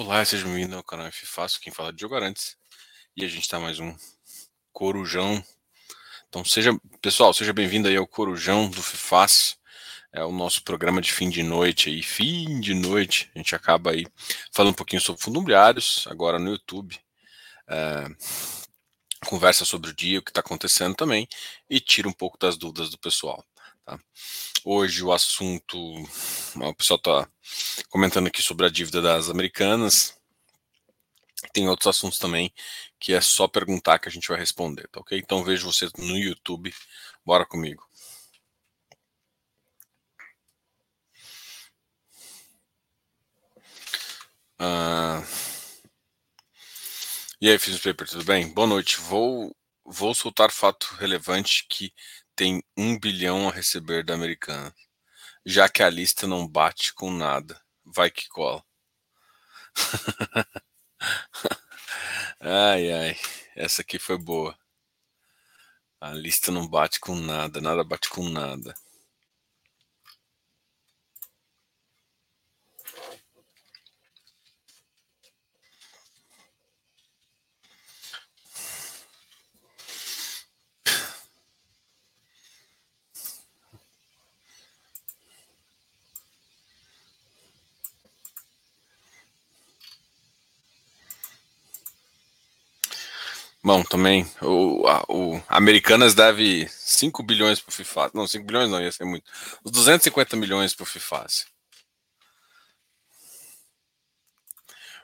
Olá, seja bem-vindo ao canal F Fácil, quem fala é Diogo Arantes. E a gente está mais um Corujão. Então, seja, pessoal, seja bem-vindo aí ao Corujão do Fácil. É o nosso programa de fim de noite aí, fim de noite. A gente acaba aí falando um pouquinho sobre fundos agora no YouTube. É, conversa sobre o dia, o que está acontecendo também, e tira um pouco das dúvidas do pessoal. Tá? Hoje o assunto, o pessoal está comentando aqui sobre a dívida das americanas. Tem outros assuntos também que é só perguntar que a gente vai responder, tá ok? Então vejo você no YouTube. Bora comigo. Uh... E aí, Fiz Paper, tudo bem? Boa noite. Vou, vou soltar fato relevante que tem um bilhão a receber da Americana, já que a lista não bate com nada. Vai que cola. ai, ai, essa aqui foi boa. A lista não bate com nada, nada bate com nada. Bom, também o, a, o Americanas deve 5 bilhões para o FIFA. Não, 5 bilhões não, ia ser muito. Os 250 milhões para o FIFA.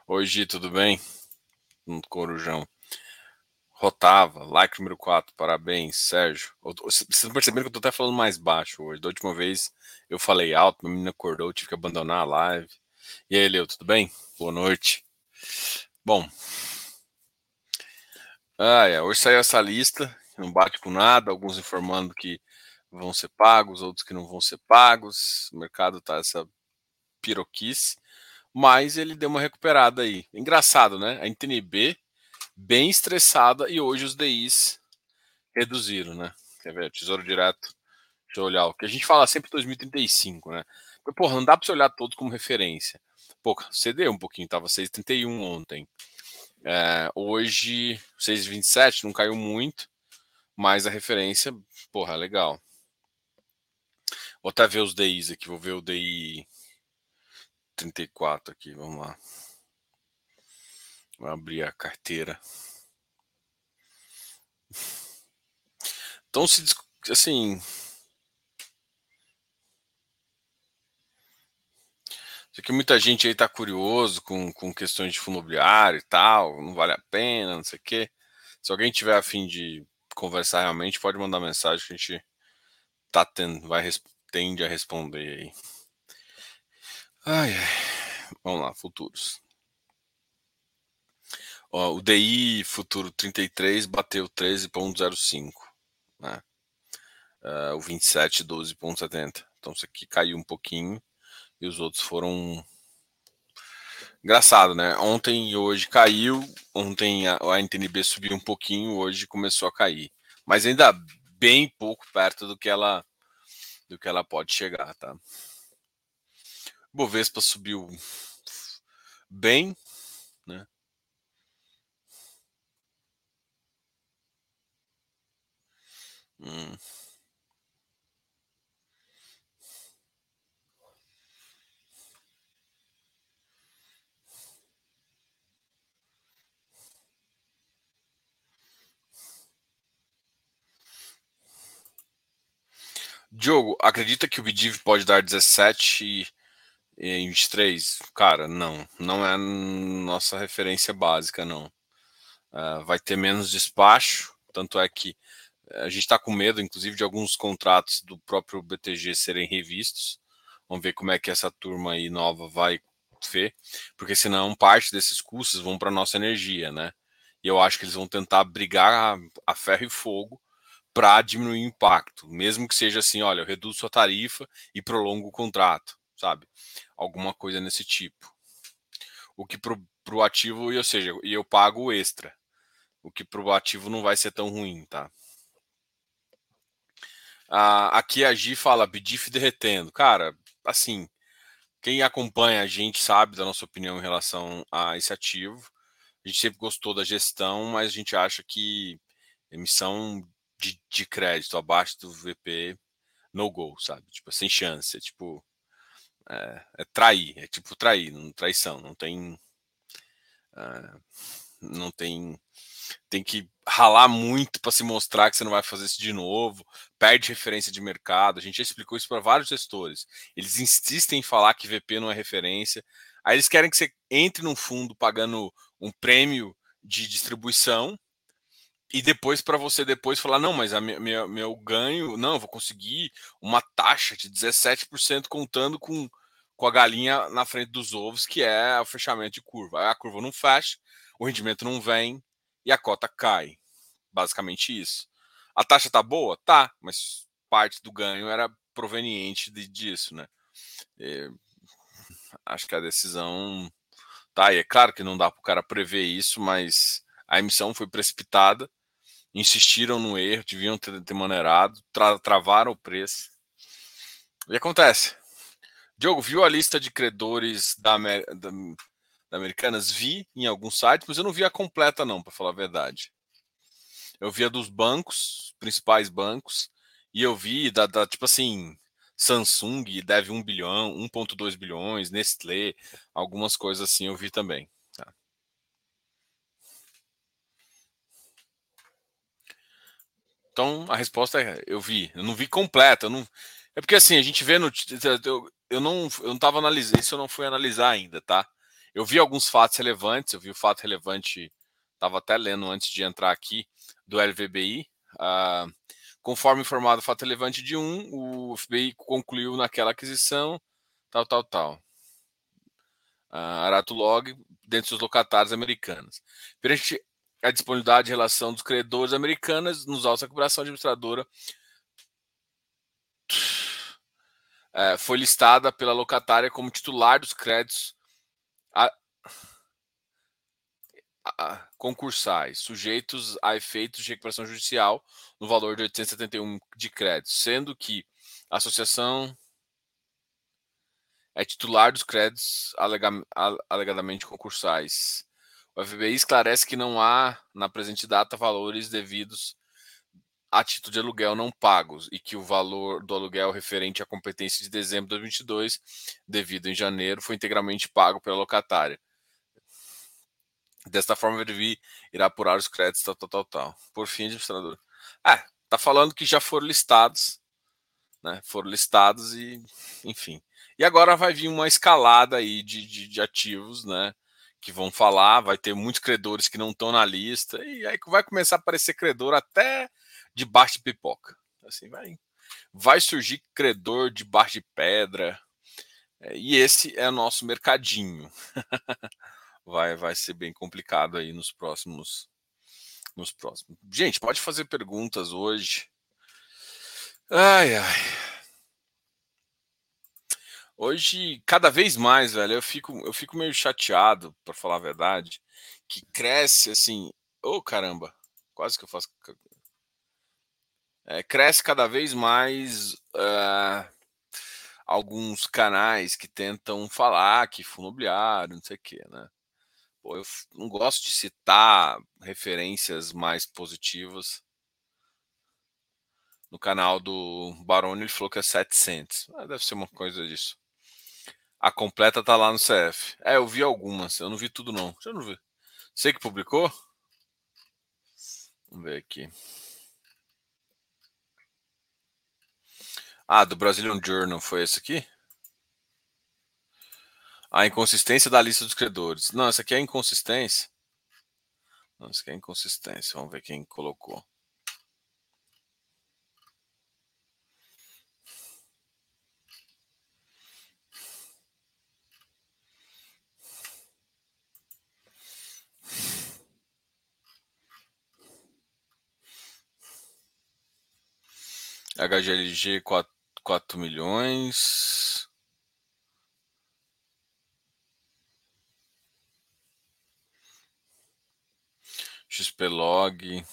Hoje, tudo bem? No Corujão. Rotava, like número 4, parabéns, Sérgio. Vocês estão percebendo que eu estou até falando mais baixo hoje. Da última vez eu falei alto, minha menina acordou, tive que abandonar a live. E aí, Leo, tudo bem? Boa noite. Bom, ah, é. Hoje saiu essa lista, não bate com nada, alguns informando que vão ser pagos, outros que não vão ser pagos. O mercado tá essa piroquice, mas ele deu uma recuperada aí. Engraçado, né? A NTNB bem estressada e hoje os DIs reduziram, né? Quer ver? Tesouro Direto. Deixa eu olhar. O que a gente fala sempre 2035, né? Porque, porra, não dá para você olhar todos como referência. Pô, cedeu um pouquinho, tava 6,31 ontem. É, hoje, 6,27, não caiu muito, mas a referência, porra, legal. Vou até ver os DIs aqui, vou ver o DI 34 aqui, vamos lá. Vou abrir a carteira. Então, se assim, Sei que muita gente aí está curioso com, com questões de fundo imobiliário e tal, não vale a pena, não sei o quê. Se alguém tiver afim de conversar realmente, pode mandar mensagem que a gente tá tendo, vai, tende a responder aí. Ai, ai. Vamos lá, futuros. Ó, o DI futuro 33 bateu 13,05, né? Uh, o 27, 12,70. Então isso aqui caiu um pouquinho e os outros foram engraçado, né? Ontem e hoje caiu, ontem a, a NTNB subiu um pouquinho, hoje começou a cair, mas ainda bem pouco perto do que ela do que ela pode chegar, tá? Bovespa subiu bem, né? Hum. Diogo, acredita que o Bidiv pode dar 17 em 23? Cara, não. Não é nossa referência básica, não. Uh, vai ter menos despacho, tanto é que a gente está com medo, inclusive, de alguns contratos do próprio BTG serem revistos. Vamos ver como é que essa turma aí nova vai ver, porque senão parte desses custos vão para nossa energia, né? E eu acho que eles vão tentar brigar a, a ferro e fogo para diminuir o impacto, mesmo que seja assim, olha, eu reduzo sua tarifa e prolongo o contrato, sabe? Alguma coisa nesse tipo. O que para o ativo, ou seja, e eu pago extra. O que para o ativo não vai ser tão ruim, tá? Ah, aqui a Gi fala, BDIF derretendo. Cara, assim, quem acompanha a gente sabe da nossa opinião em relação a esse ativo. A gente sempre gostou da gestão, mas a gente acha que emissão de, de crédito abaixo do VP no go, sabe? Tipo, sem chance. É tipo. É, é trair, é tipo trair, não traição, não tem. É, não tem tem que ralar muito para se mostrar que você não vai fazer isso de novo, perde referência de mercado. A gente já explicou isso para vários gestores. Eles insistem em falar que VP não é referência. Aí eles querem que você entre num fundo pagando um prêmio de distribuição e depois para você depois falar não, mas a minha, meu ganho, não, eu vou conseguir uma taxa de 17% contando com, com a galinha na frente dos ovos, que é o fechamento de curva. Aí a curva não fecha, o rendimento não vem, e a cota cai. Basicamente isso. A taxa tá boa? Tá, mas parte do ganho era proveniente de, disso, né? E, acho que a decisão tá aí. É claro que não dá para o cara prever isso, mas a emissão foi precipitada, insistiram no erro, deviam ter, ter maneirado, tra, travaram o preço. E acontece. Diogo, viu a lista de credores da, da, Americanas vi em alguns sites, mas eu não vi a completa não, para falar a verdade. Eu vi a dos bancos, principais bancos, e eu vi da, da tipo assim, Samsung deve 1 bilhão, 1.2 bilhões, Nestlé, algumas coisas assim eu vi também. Tá? Então a resposta é eu vi, eu não vi completa, não é porque assim a gente vê no eu, eu não eu não estava analisando isso eu não fui analisar ainda, tá? Eu vi alguns fatos relevantes, eu vi o fato relevante, estava até lendo antes de entrar aqui, do LVBI. Uh, ah, conforme informado o fato relevante de um, o FBI concluiu naquela aquisição, tal, tal, tal. Uh, Arato Log, dentro dos locatários americanos. Perante a disponibilidade de relação dos credores americanos, nos autos da cooperação administradora uh, foi listada pela locatária como titular dos créditos a, a, concursais sujeitos a efeitos de recuperação judicial no valor de 871 de crédito, sendo que a associação é titular dos créditos alega, alegadamente concursais. O FBI esclarece que não há, na presente data, valores devidos a título de aluguel não pagos e que o valor do aluguel referente à competência de dezembro de 2022, devido em janeiro, foi integralmente pago pela locatária. Desta forma, o DV irá apurar os créditos, tal, tal, tal, tal. Por fim, administrador. Ah, tá falando que já foram listados, né? Foram listados e, enfim. E agora vai vir uma escalada aí de, de, de ativos, né? Que vão falar, vai ter muitos credores que não estão na lista, e aí vai começar a aparecer credor até debaixo de pipoca. Assim vai, vai surgir credor debaixo de pedra. É, e esse é o nosso mercadinho. vai, vai ser bem complicado aí nos próximos, nos próximos. Gente, pode fazer perguntas hoje. Ai, ai. Hoje, cada vez mais, velho, eu fico, eu fico meio chateado, para falar a verdade, que cresce assim. Ô, oh, caramba, quase que eu faço é, cresce cada vez mais uh, alguns canais que tentam falar que fundo imobiliário, não sei o quê, né? Pô, eu não gosto de citar referências mais positivas. No canal do Baroni ele falou que é 700. Ah, deve ser uma coisa disso. A completa tá lá no CF. É, eu vi algumas, eu não vi tudo não. Eu não vi. Sei que publicou? Vamos ver aqui. Ah, do Brazilian Journal foi esse aqui? A inconsistência da lista dos credores. Não, essa aqui é inconsistência. Não, isso aqui é inconsistência. Vamos ver quem colocou. HGLG 4 4 milhões. XPlog.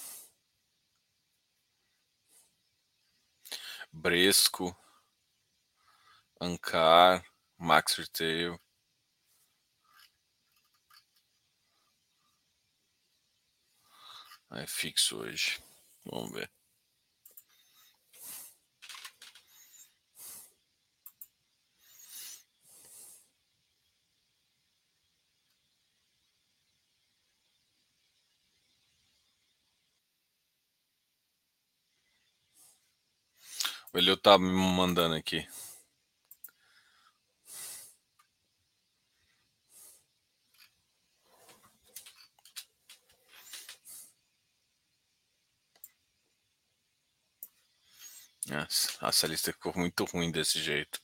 Bresco. Ancar. Max Retail. É fixo hoje. Vamos ver. O Elio tá me mandando aqui. Nossa, essa lista ficou muito ruim desse jeito.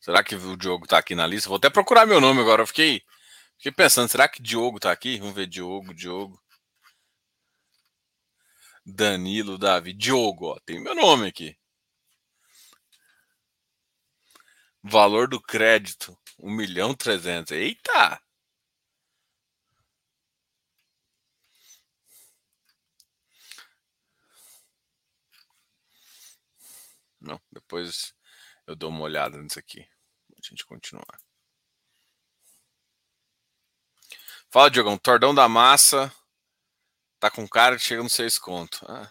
Será que o Diogo tá aqui na lista? Vou até procurar meu nome agora. Eu fiquei Fiquei pensando, será que Diogo tá aqui? Vamos ver, Diogo, Diogo. Danilo, Davi. Diogo, ó, tem meu nome aqui. Valor do crédito, 1 milhão 300. Eita! Não, depois eu dou uma olhada nisso aqui. A gente continuar. Fala, Diogão. Tordão da massa. Tá com cara que chega no seis conto. Ah.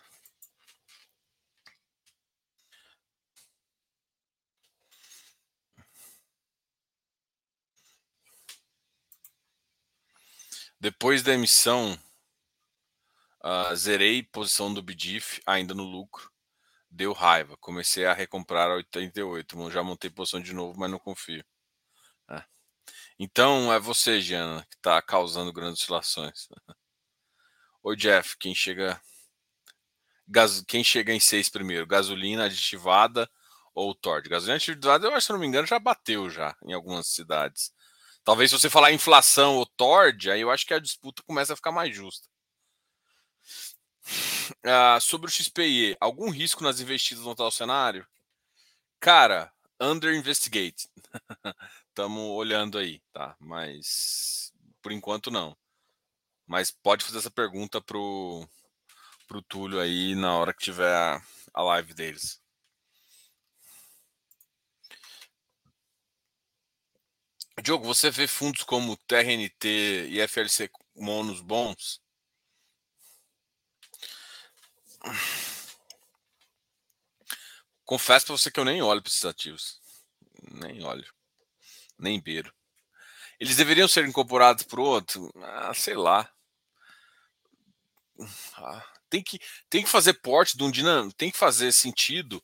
Depois da emissão, uh, zerei posição do BDIF ainda no lucro. Deu raiva. Comecei a recomprar a 88. Já montei posição de novo, mas não confio. Então é você, Giana, que está causando grandes oscilações. Oi, Jeff, quem chega. Gas... Quem chega em seis primeiro? Gasolina aditivada ou Tord? Gasolina aditivada, eu acho, se não me engano, já bateu já em algumas cidades. Talvez se você falar inflação ou Tord, aí eu acho que a disputa começa a ficar mais justa. Ah, sobre o XPE, algum risco nas investidas no tal cenário? Cara, under investigate. estamos olhando aí, tá? Mas por enquanto não. Mas pode fazer essa pergunta pro, pro Túlio aí na hora que tiver a, a live deles. Diogo, você vê fundos como TRNT e FLC monos bons? Confesso para você que eu nem olho para esses ativos. Nem olho nem beiro. Eles deveriam ser incorporados para o outro? Ah, sei lá. Ah, tem, que, tem que fazer porte de um dinâmico, tem que fazer sentido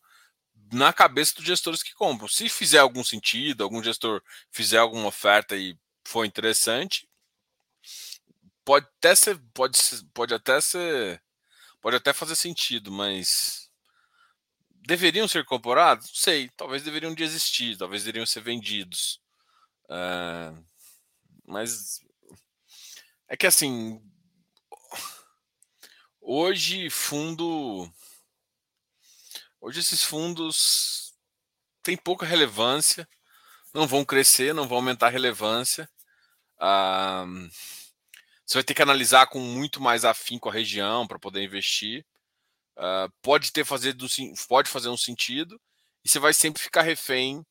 na cabeça dos gestores que compram. Se fizer algum sentido, algum gestor fizer alguma oferta e for interessante, pode até ser, pode, pode até ser, pode até fazer sentido, mas deveriam ser incorporados? Sei, talvez deveriam de existir, talvez deveriam ser vendidos. Uh, mas é que assim, hoje fundo, hoje esses fundos têm pouca relevância, não vão crescer, não vão aumentar a relevância. Uh, você vai ter que analisar com muito mais afim com a região para poder investir. Uh, pode ter fazer pode fazer um sentido e você vai sempre ficar refém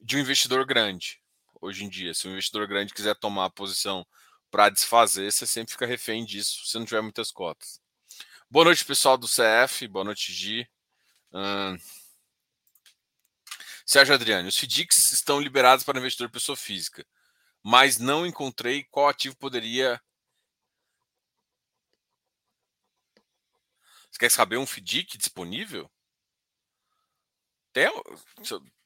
de um investidor grande hoje em dia. Se um investidor grande quiser tomar a posição para desfazer, você sempre fica refém disso se não tiver muitas cotas. Boa noite, pessoal do CF. Boa noite, Gi. Hum... Sérgio Adriano, os FDICs estão liberados para investidor pessoa física, mas não encontrei qual ativo poderia. Você quer saber um FDIC disponível? Tem,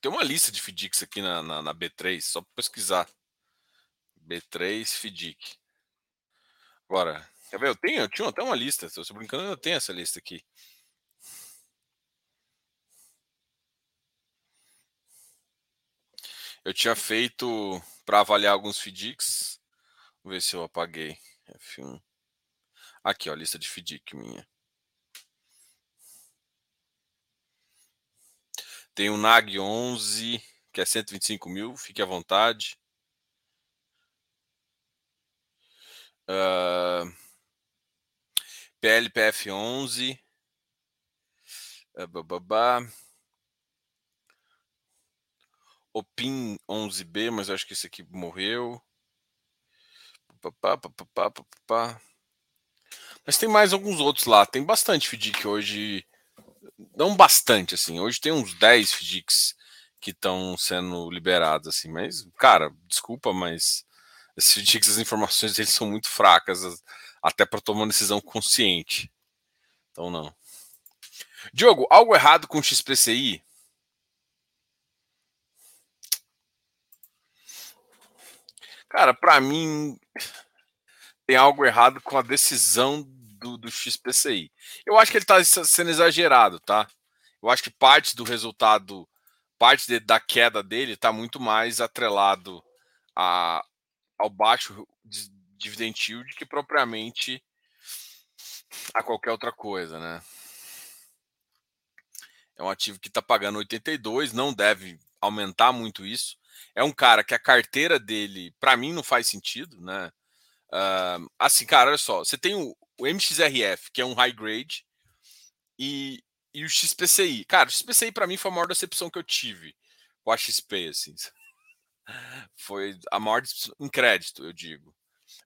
tem uma lista de FDICs aqui na, na, na B3, só para pesquisar. B3 FDIC. Agora, quer ver? Eu tenho, eu tinha até uma lista. Se eu brincando, eu tenho essa lista aqui. Eu tinha feito para avaliar alguns FDICs. Vou ver se eu apaguei. F1. Aqui, ó, a lista de FDIC minha. Tem o NAG 11, que é 125 mil, fique à vontade. Uh, PLPF 11. Uh, bababá. O PIN 11B, mas acho que esse aqui morreu. Mas tem mais alguns outros lá. Tem bastante FDIC hoje. Não bastante, assim. Hoje tem uns 10 FDICs que estão sendo liberados, assim. Mas, cara, desculpa, mas esses FDICs, as informações deles são muito fracas, até para tomar uma decisão consciente. Então, não. Diogo, algo errado com o XPCI? Cara, para mim tem algo errado com a decisão do, do XPCI. Eu acho que ele está sendo exagerado, tá? Eu acho que parte do resultado, parte de, da queda dele está muito mais atrelado a, ao baixo dividend yield que propriamente a qualquer outra coisa, né? É um ativo que está pagando 82, não deve aumentar muito isso. É um cara que a carteira dele, para mim, não faz sentido, né? Uh, assim, cara, olha só, você tem o, o, MXRF, que é um high grade, e, e o XPCI. Cara, o XPCI para mim foi a maior decepção que eu tive com a XP, assim. Foi a maior em crédito, eu digo.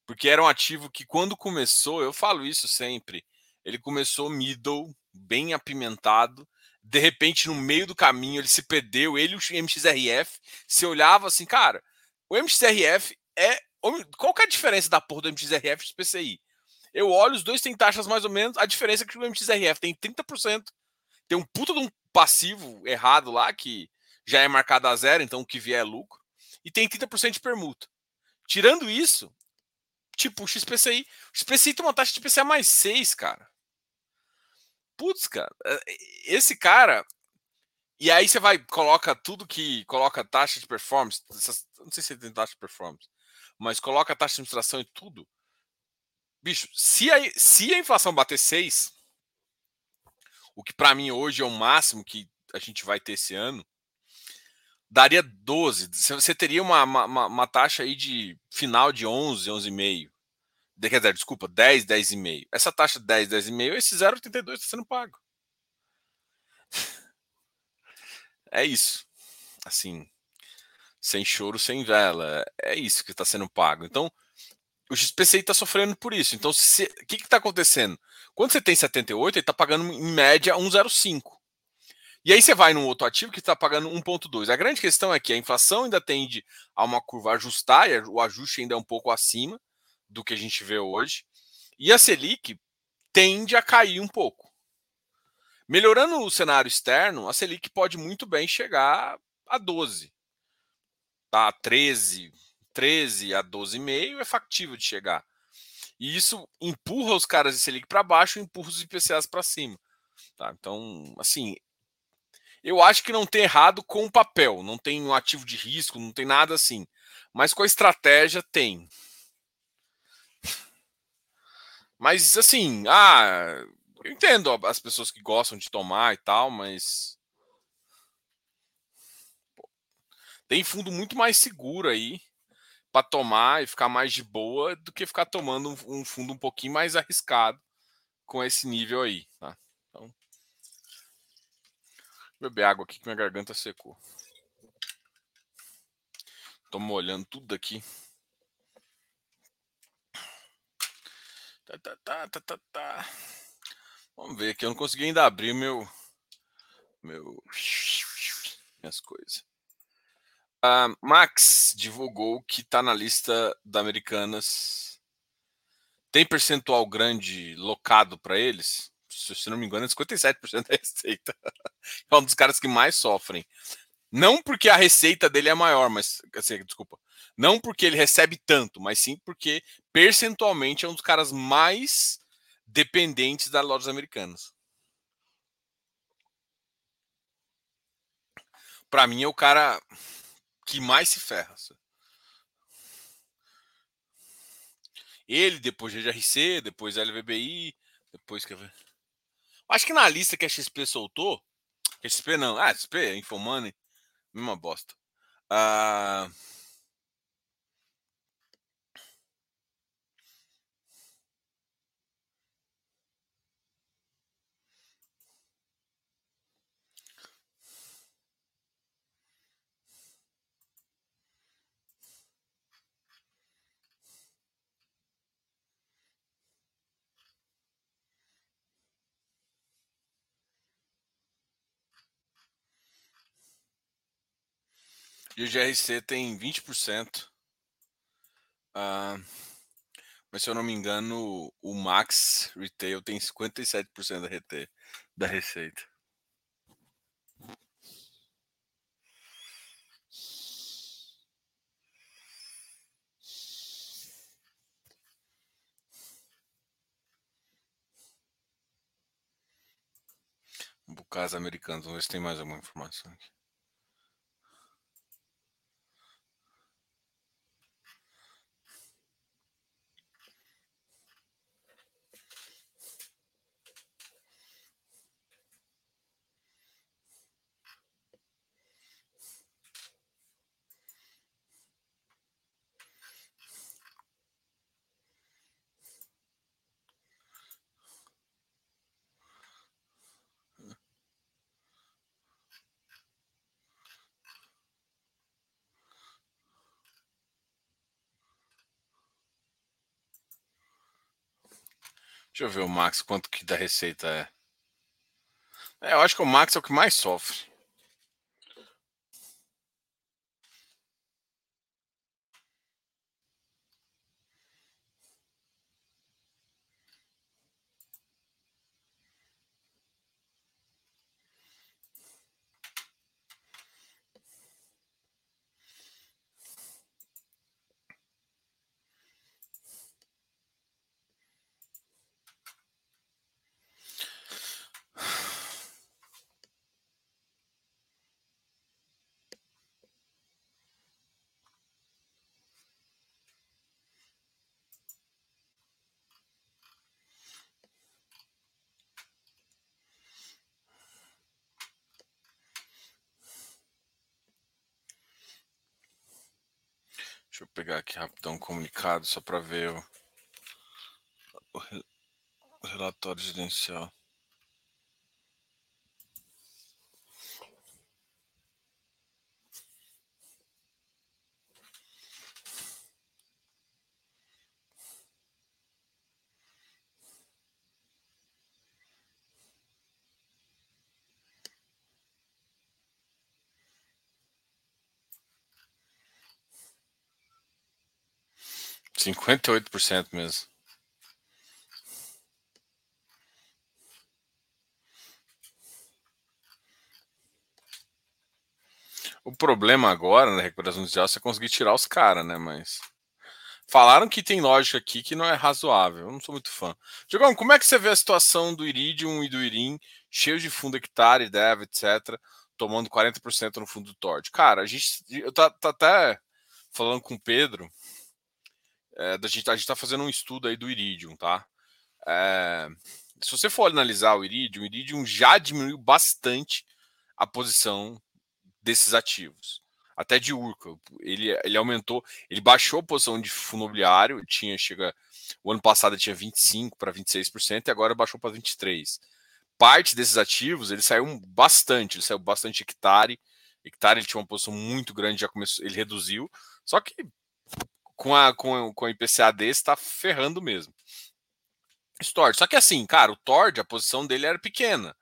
Porque era um ativo que quando começou, eu falo isso sempre, ele começou middle, bem apimentado, de repente, no meio do caminho, ele se perdeu, ele e o MXRF, se olhava assim, cara, o MXRF é. Qual que é a diferença da porra do MXRF e do PCI? Eu olho, os dois têm taxas mais ou menos, a diferença é que o MXRF tem 30%, tem um puta de um passivo errado lá, que já é marcado a zero, então o que vier é lucro, e tem 30% de permuta. Tirando isso, tipo, o XPCI, o XPCI tem uma taxa de PCA mais 6, cara putz, cara, eh, esse cara. E aí você vai, coloca tudo que. Coloca taxa de performance. Não sei se tem taxa de performance, mas coloca taxa de administração e tudo. Bicho, se a, se a inflação bater 6, o que para mim hoje é o máximo que a gente vai ter esse ano, daria 12. Você teria uma, uma, uma taxa aí de final de 11, 11,5 quer dizer, desculpa, 10, 10,5. Essa taxa de 10, 10,5, esse 0,82 está sendo pago. É isso. Assim, sem choro, sem vela. É isso que está sendo pago. Então, o XPCI está sofrendo por isso. Então, o que está acontecendo? Quando você tem 78, ele está pagando em média 1,05. E aí você vai num outro ativo que está pagando 1,2. A grande questão é que a inflação ainda tende a uma curva ajustar, e o ajuste ainda é um pouco acima do que a gente vê hoje. E a Selic tende a cair um pouco. Melhorando o cenário externo, a Selic pode muito bem chegar a 12. Tá? 13, 13 a 12,5 é factível de chegar. E isso empurra os caras de Selic para baixo empurra os IPCAs para cima. Tá? Então, assim, eu acho que não tem errado com o papel, não tem um ativo de risco, não tem nada assim. Mas com a estratégia tem. Mas assim, ah, eu entendo as pessoas que gostam de tomar e tal, mas tem fundo muito mais seguro aí para tomar e ficar mais de boa do que ficar tomando um, fundo um pouquinho mais arriscado com esse nível aí, tá? Então, beber água aqui que minha garganta secou. Tô molhando tudo aqui. Tá, tá, tá, tá, tá, tá. Vamos ver aqui. Eu não consegui ainda abrir meu. meu minhas coisas. Uh, Max divulgou que está na lista da Americanas. Tem percentual grande locado para eles? Se não me engano, é 57% da receita. É um dos caras que mais sofrem. Não porque a receita dele é maior, mas. Assim, desculpa. Não porque ele recebe tanto, mas sim porque percentualmente é um dos caras mais dependentes das lojas americanas. Para mim é o cara que mais se ferra. Ele, depois GRC, depois LVBI, depois que Acho que na lista que a XP soltou, XP não, ah, XP, Infomoney, mesma bosta. Ah, E o GRC tem 20%. Uh, mas se eu não me engano, o Max Retail tem 57% da, RT, da receita. Bucas americanos, vamos ver se tem mais alguma informação aqui. Deixa eu ver o Max, quanto que da receita é. é. Eu acho que o Max é o que mais sofre. Deixa eu pegar aqui rapidão um comunicado só para ver o, o, o relatório gerencial. 58% mesmo. O problema agora né, na recuperação judicial é conseguir tirar os caras, né? Mas. Falaram que tem lógica aqui que não é razoável. Eu não sou muito fã. Diogão, como é que você vê a situação do Iridium e do Irim, cheios de fundo hectare, dev, etc., tomando 40% no fundo do Tord? Cara, a gente. Eu tá, até falando com o Pedro é, a gente está fazendo um estudo aí do Iridium, tá? É, se você for analisar o Iridium, o Iridium já diminuiu bastante a posição desses ativos. Até de Urca. Ele, ele aumentou, ele baixou a posição de fundo imobiliário, tinha, chega. O ano passado tinha 25% para 26% e agora baixou para 23%. Parte desses ativos ele saiu bastante, ele saiu bastante hectare. Hectare ele tinha uma posição muito grande, já começou, ele reduziu. Só que com a, com, com a IPCA desse, está ferrando mesmo. Stord. Só que assim, cara, o Tord, a posição dele era pequena.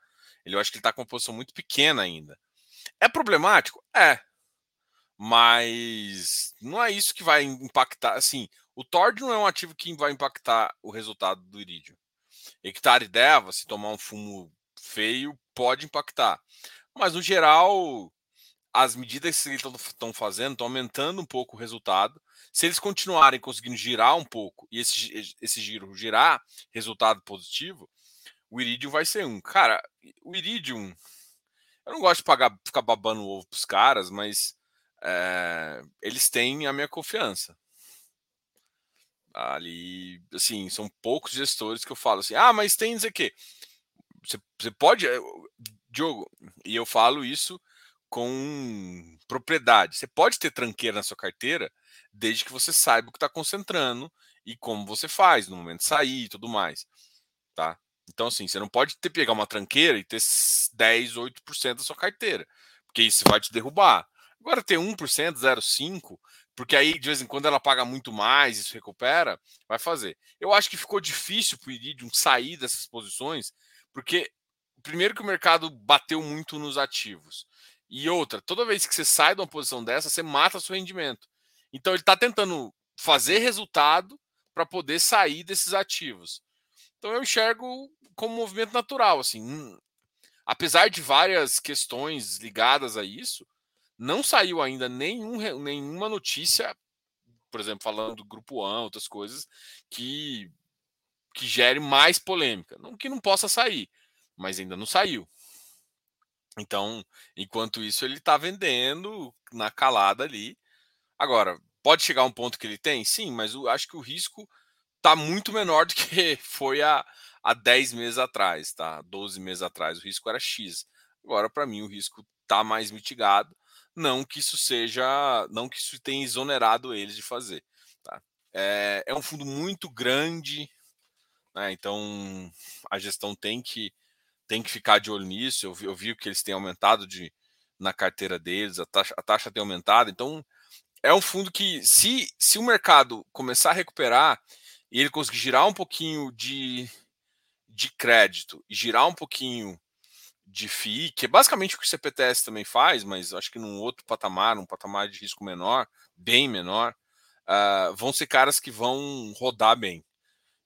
Ele, eu acho que ele está com uma posição muito pequena ainda. É problemático? É. Mas não é isso que vai impactar. Assim, o Tord não é um ativo que vai impactar o resultado do Iridium. Hectare Deva, se tomar um fumo feio, pode impactar. Mas no geral, as medidas que eles estão fazendo estão aumentando um pouco o resultado. Se eles continuarem conseguindo girar um pouco e esse, esse giro girar resultado positivo, o Iridium vai ser um. Cara, o Iridium, eu não gosto de pagar, ficar babando o ovo para os caras, mas é, eles têm a minha confiança. Ali, assim, são poucos gestores que eu falo assim, ah, mas tem dizer que você, você pode, eh, Diogo, e eu falo isso com propriedade. Você pode ter tranqueira na sua carteira desde que você saiba o que está concentrando e como você faz no momento de sair e tudo mais. Tá? Então, assim, você não pode ter pegar uma tranqueira e ter 10, 8% da sua carteira, porque isso vai te derrubar. Agora, ter 1%, 0,5%, porque aí de vez em quando ela paga muito mais, isso recupera, vai fazer. Eu acho que ficou difícil para o Iridium sair dessas posições, porque primeiro que o mercado bateu muito nos ativos. E outra, toda vez que você sai de uma posição dessa, você mata seu rendimento. Então ele está tentando fazer resultado para poder sair desses ativos. Então eu enxergo como um movimento natural, assim. Hum, apesar de várias questões ligadas a isso, não saiu ainda nenhum, nenhuma notícia, por exemplo, falando do grupo A, outras coisas, que, que gere mais polêmica. Não que não possa sair, mas ainda não saiu. Então, enquanto isso, ele está vendendo na calada ali. Agora, pode chegar um ponto que ele tem? Sim, mas eu acho que o risco está muito menor do que foi há, há 10 meses atrás, tá? 12 meses atrás. O risco era X. Agora, para mim, o risco está mais mitigado. Não que isso seja. Não que isso tenha exonerado eles de fazer. Tá? É, é um fundo muito grande, né? então a gestão tem que tem que ficar de olho nisso. Eu vi, eu vi que eles têm aumentado de, na carteira deles, a taxa, a taxa tem aumentado. Então, é um fundo que, se, se o mercado começar a recuperar e ele conseguir girar um pouquinho de, de crédito e girar um pouquinho de FII, que é basicamente o que o CPTS também faz, mas acho que num outro patamar, um patamar de risco menor, bem menor, uh, vão ser caras que vão rodar bem.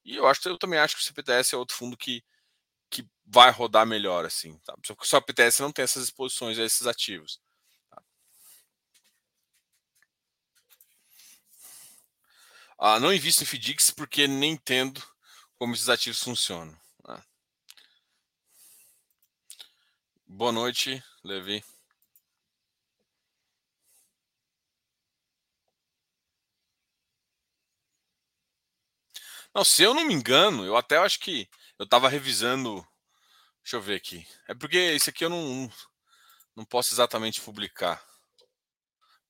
E eu acho eu também acho que o CPTS é outro fundo que que vai rodar melhor, assim. Tá? Só que o PTS não tem essas exposições a esses ativos. Ah, não invisto em FDIX porque nem entendo como esses ativos funcionam. Tá? Boa noite, Levi. Não, se eu não me engano, eu até acho que eu estava revisando. Deixa eu ver aqui. É porque esse aqui eu não, não posso exatamente publicar.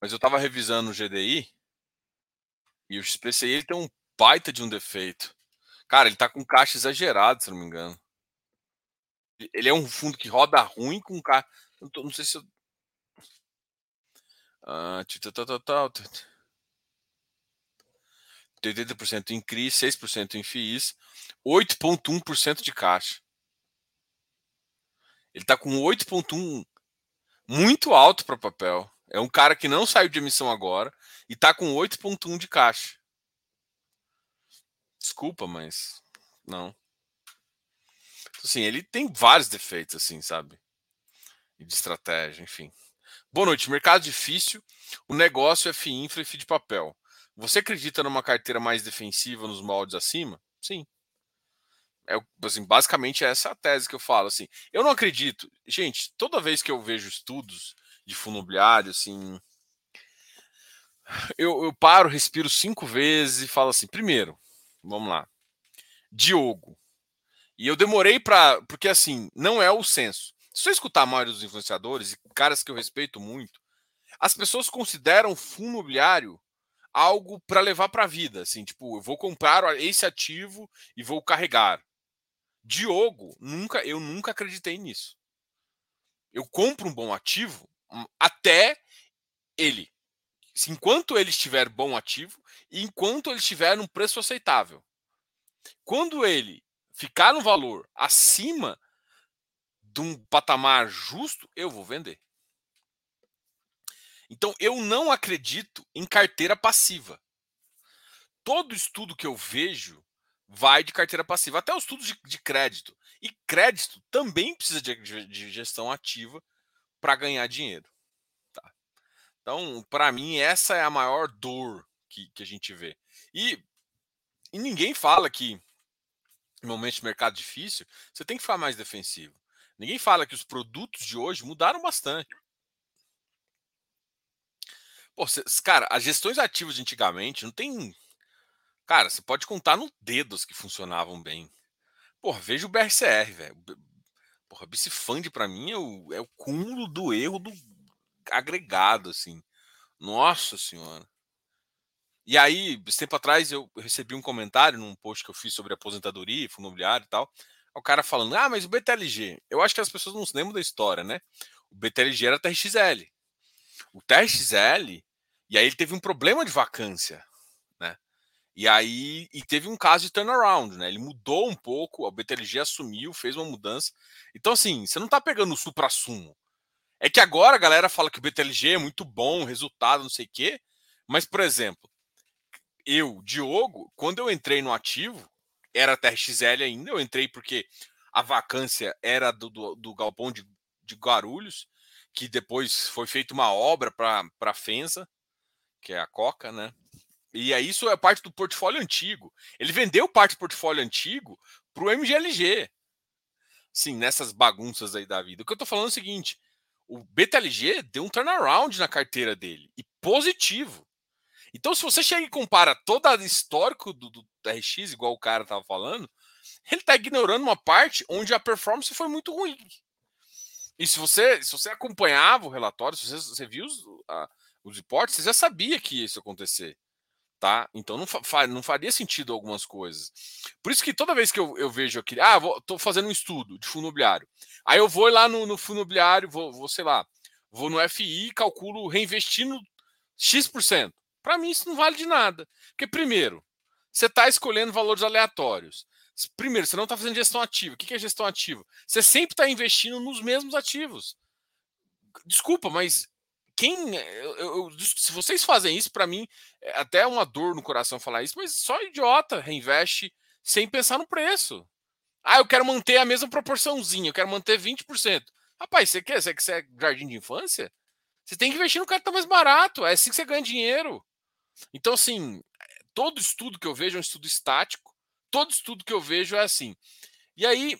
Mas eu estava revisando o GDI e o XPCI ele tem um baita de um defeito. Cara, ele está com caixa exagerado, se não me engano. Ele é um fundo que roda ruim com caixa. Não, sei se eu. Ah, 80% em CRI, 6% em FIIs, 8,1% de caixa. Ele está com 8,1% muito alto para papel. É um cara que não saiu de emissão agora e está com 8,1% de caixa. Desculpa, mas não. Assim, ele tem vários defeitos, assim, sabe? De estratégia, enfim. Boa noite. Mercado difícil. O negócio é FII e FII de papel. Você acredita numa carteira mais defensiva nos moldes acima? Sim. É, assim, basicamente essa é a tese que eu falo. Assim, eu não acredito. Gente, toda vez que eu vejo estudos de fundo imobiliário, assim, eu, eu paro, respiro cinco vezes e falo assim: primeiro, vamos lá, Diogo. E eu demorei para. Porque assim, não é o senso. Se você escutar a maioria dos influenciadores e caras que eu respeito muito, as pessoas consideram fundo imobiliário algo para levar para a vida, assim, tipo, eu vou comprar esse ativo e vou carregar. Diogo, nunca, eu nunca acreditei nisso. Eu compro um bom ativo hum, até ele. Enquanto ele estiver bom ativo e enquanto ele estiver num preço aceitável. Quando ele ficar no valor acima de um patamar justo, eu vou vender. Então, eu não acredito em carteira passiva. Todo estudo que eu vejo vai de carteira passiva, até os estudos de, de crédito. E crédito também precisa de, de gestão ativa para ganhar dinheiro. Então, para mim, essa é a maior dor que, que a gente vê. E, e ninguém fala que, em momentos de mercado difícil, você tem que ficar mais defensivo. Ninguém fala que os produtos de hoje mudaram bastante. Pô, cara, as gestões ativas de antigamente não tem. Cara, você pode contar no dedos que funcionavam bem. Porra, veja o BRCR, velho. Porra, Bicifund pra mim é o, é o cúmulo do erro do agregado, assim. Nossa senhora. E aí, esse tempo atrás, eu recebi um comentário num post que eu fiz sobre aposentadoria, fundo imobiliário e tal. O cara falando, ah, mas o BTLG. Eu acho que as pessoas não se lembram da história, né? O BTLG era TRXL o TRXL, e aí ele teve um problema de vacância, né? E aí e teve um caso de turnaround, né? Ele mudou um pouco, o BTLG assumiu, fez uma mudança. Então, assim, você não está pegando o supra-sumo. É que agora a galera fala que o BTLG é muito bom, resultado, não sei o quê. Mas, por exemplo, eu, Diogo, quando eu entrei no ativo, era TRXL ainda, eu entrei porque a vacância era do, do, do galpão de, de Guarulhos, que depois foi feita uma obra para a Fensa, que é a Coca, né? E aí isso é parte do portfólio antigo. Ele vendeu parte do portfólio antigo para o MGLG. Sim, nessas bagunças aí da vida. O que eu tô falando é o seguinte: o BTLG deu um turnaround na carteira dele, e positivo. Então, se você chega e compara todo o histórico do, do RX, igual o cara tava falando, ele está ignorando uma parte onde a performance foi muito ruim. E se você, se você acompanhava o relatório, se você, você viu os, a, os reportes, você já sabia que ia isso acontecer. Tá? Então não, fa não faria sentido algumas coisas. Por isso que toda vez que eu, eu vejo aqui, ah, vou, tô fazendo um estudo de fundo imobiliário. Aí eu vou lá no, no fundo imobiliário, vou, vou, sei lá, vou no FI calculo reinvestindo X%. Para mim isso não vale de nada. Porque, primeiro, você está escolhendo valores aleatórios. Primeiro, você não está fazendo gestão ativa. O que é gestão ativa? Você sempre está investindo nos mesmos ativos. Desculpa, mas quem. Eu, eu, se vocês fazem isso, para mim, é até uma dor no coração falar isso, mas só idiota reinveste sem pensar no preço. Ah, eu quero manter a mesma proporçãozinha, eu quero manter 20%. Rapaz, você quer? Você quer é jardim de infância? Você tem que investir no cara que tá mais barato. É assim que você ganha dinheiro. Então, assim, todo estudo que eu vejo é um estudo estático todo estudo que eu vejo é assim. E aí,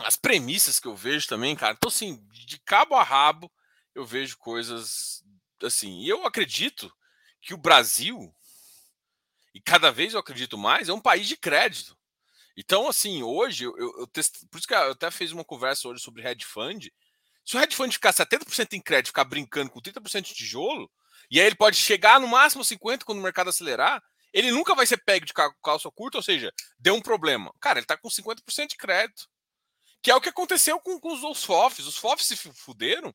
as premissas que eu vejo também, cara, então assim, de cabo a rabo, eu vejo coisas assim. E eu acredito que o Brasil, e cada vez eu acredito mais, é um país de crédito. Então, assim, hoje, eu, eu, test... por isso que eu até fiz uma conversa hoje sobre hedge fund. Se o hedge fund ficar 70% em crédito, ficar brincando com 30% de tijolo, e aí ele pode chegar no máximo 50% quando o mercado acelerar, ele nunca vai ser pego de calça curta, ou seja, deu um problema. Cara, ele está com 50% de crédito. Que é o que aconteceu com, com os, FOFs. Os FOFs se fuderam.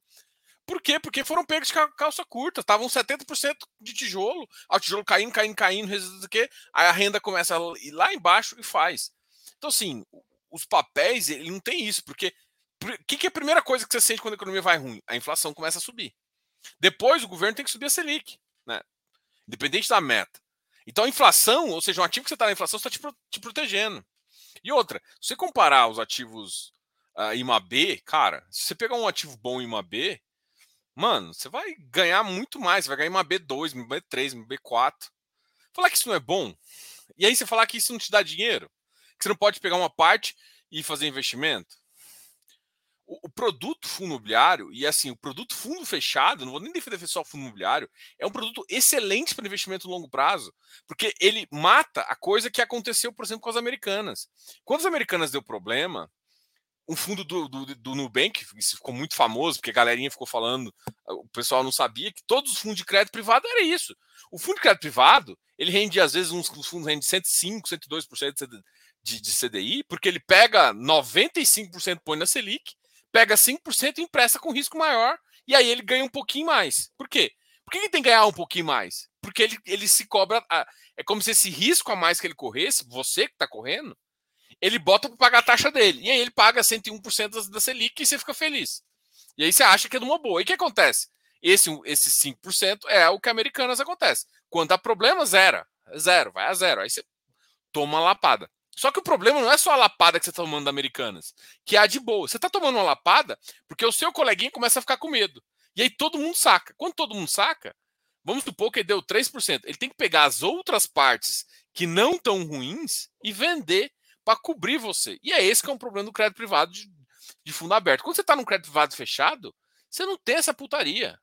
Por quê? Porque foram pegos de calça curta. Estavam 70% de tijolo. O tijolo caindo, caindo, caindo, o quê? Aí a renda começa a ir lá embaixo e faz. Então, assim, os papéis, ele não tem isso. Porque o que, que é a primeira coisa que você sente quando a economia vai ruim? A inflação começa a subir. Depois, o governo tem que subir a Selic. Né? Independente da meta. Então a inflação, ou seja, um ativo que você está na inflação, está te, te, protegendo. E outra, se você comparar os ativos uh, IMA B, cara, se você pegar um ativo bom IMA B, mano, você vai ganhar muito mais. Você vai ganhar IMA B2, IMA B3, IMA B4. Falar que isso não é bom, e aí você falar que isso não te dá dinheiro, que você não pode pegar uma parte e fazer investimento o, produto fundo imobiliário, e assim, o produto fundo fechado, não vou nem defender só o fundo imobiliário, é um produto excelente para investimento no longo prazo, porque ele mata a coisa que aconteceu, por exemplo, com as americanas. Quando as americanas deu problema, um fundo do, do, do Nubank, isso ficou muito famoso, porque a galerinha ficou falando, o pessoal não sabia que todos os fundos de crédito privado era isso. O fundo de crédito privado, ele rende, às vezes, uns, uns fundos rendem 105, 102% de, de CDI, porque ele pega 95% põe na Selic pega 5% e empresta com risco maior, e aí ele ganha um pouquinho mais. Por quê? Por que ele tem que ganhar um pouquinho mais? Porque ele, ele se cobra. A, é como se esse risco a mais que ele corresse, você que está correndo, ele bota para pagar a taxa dele. E aí ele paga 101% da, da Selic e você fica feliz. E aí você acha que é de uma boa. E o que acontece? Esse, esse 5% é o que americanas acontece. Quando dá problema, zero. Zero, vai a zero. Aí você toma lapada. Só que o problema não é só a lapada que você está tomando da Americanas, que é a de boa. Você está tomando uma lapada porque o seu coleguinha começa a ficar com medo. E aí todo mundo saca. Quando todo mundo saca, vamos supor que ele deu 3%. Ele tem que pegar as outras partes que não estão ruins e vender para cobrir você. E é esse que é um problema do crédito privado de, de fundo aberto. Quando você está num crédito privado fechado, você não tem essa putaria.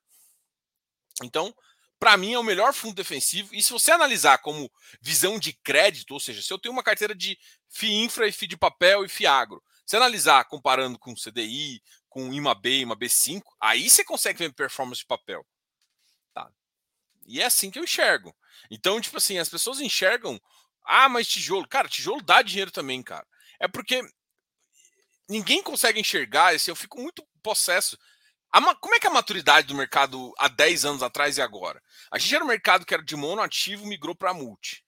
Então, para mim, é o melhor fundo defensivo. E se você analisar como visão de crédito, ou seja, se eu tenho uma carteira de FII infra e FII de papel e FII agro, se analisar comparando com CDI, com IMAB, IMAB5, aí você consegue ver performance de papel. Tá? E é assim que eu enxergo. Então, tipo assim, as pessoas enxergam, ah, mas tijolo. Cara, tijolo dá dinheiro também, cara. É porque ninguém consegue enxergar, assim, eu fico muito possesso a, como é que é a maturidade do mercado há 10 anos atrás e agora? A gente era um mercado que era de mono ativo, migrou para multi.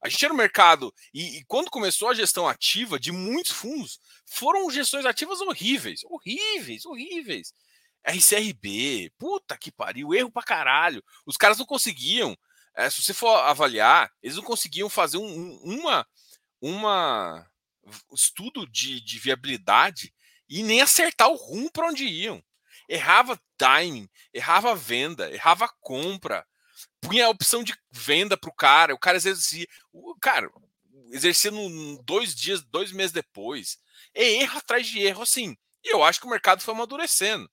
A gente era um mercado, e, e, quando começou a gestão ativa de muitos fundos, foram gestões ativas horríveis, horríveis, horríveis. RCRB, puta que pariu, erro pra caralho. Os caras não conseguiam, é, se você for avaliar, eles não conseguiam fazer um, uma, uma estudo de, de viabilidade e nem acertar o rumo para onde iam. Errava timing, errava venda, errava compra, punha a opção de venda para o cara, o cara exercia. O cara exercendo dois dias, dois meses depois. É erro atrás de erro, assim. E eu acho que o mercado foi amadurecendo.